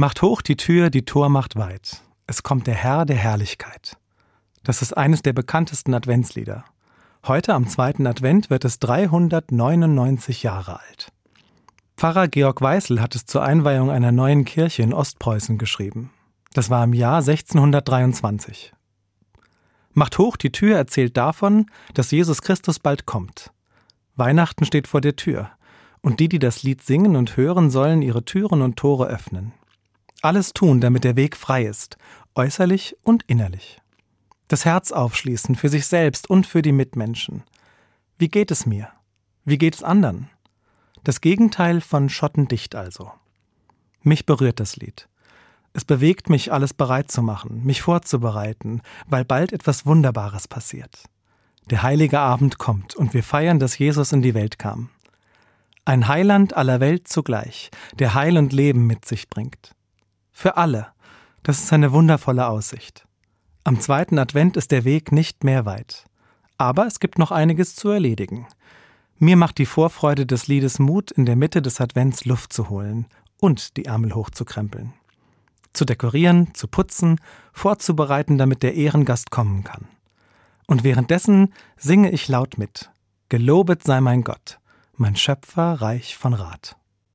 Macht hoch die Tür, die Tor macht weit. Es kommt der Herr der Herrlichkeit. Das ist eines der bekanntesten Adventslieder. Heute am zweiten Advent wird es 399 Jahre alt. Pfarrer Georg Weißel hat es zur Einweihung einer neuen Kirche in Ostpreußen geschrieben. Das war im Jahr 1623. Macht hoch die Tür erzählt davon, dass Jesus Christus bald kommt. Weihnachten steht vor der Tür, und die, die das Lied singen und hören, sollen ihre Türen und Tore öffnen. Alles tun, damit der Weg frei ist, äußerlich und innerlich. Das Herz aufschließen für sich selbst und für die Mitmenschen. Wie geht es mir? Wie geht es anderen? Das Gegenteil von schottendicht also. Mich berührt das Lied. Es bewegt mich, alles bereit zu machen, mich vorzubereiten, weil bald etwas Wunderbares passiert. Der heilige Abend kommt und wir feiern, dass Jesus in die Welt kam. Ein Heiland aller Welt zugleich, der Heil und Leben mit sich bringt. Für alle. Das ist eine wundervolle Aussicht. Am zweiten Advent ist der Weg nicht mehr weit. Aber es gibt noch einiges zu erledigen. Mir macht die Vorfreude des Liedes Mut, in der Mitte des Advents Luft zu holen und die Ärmel hochzukrempeln. Zu dekorieren, zu putzen, vorzubereiten, damit der Ehrengast kommen kann. Und währenddessen singe ich laut mit. Gelobet sei mein Gott, mein Schöpfer reich von Rat.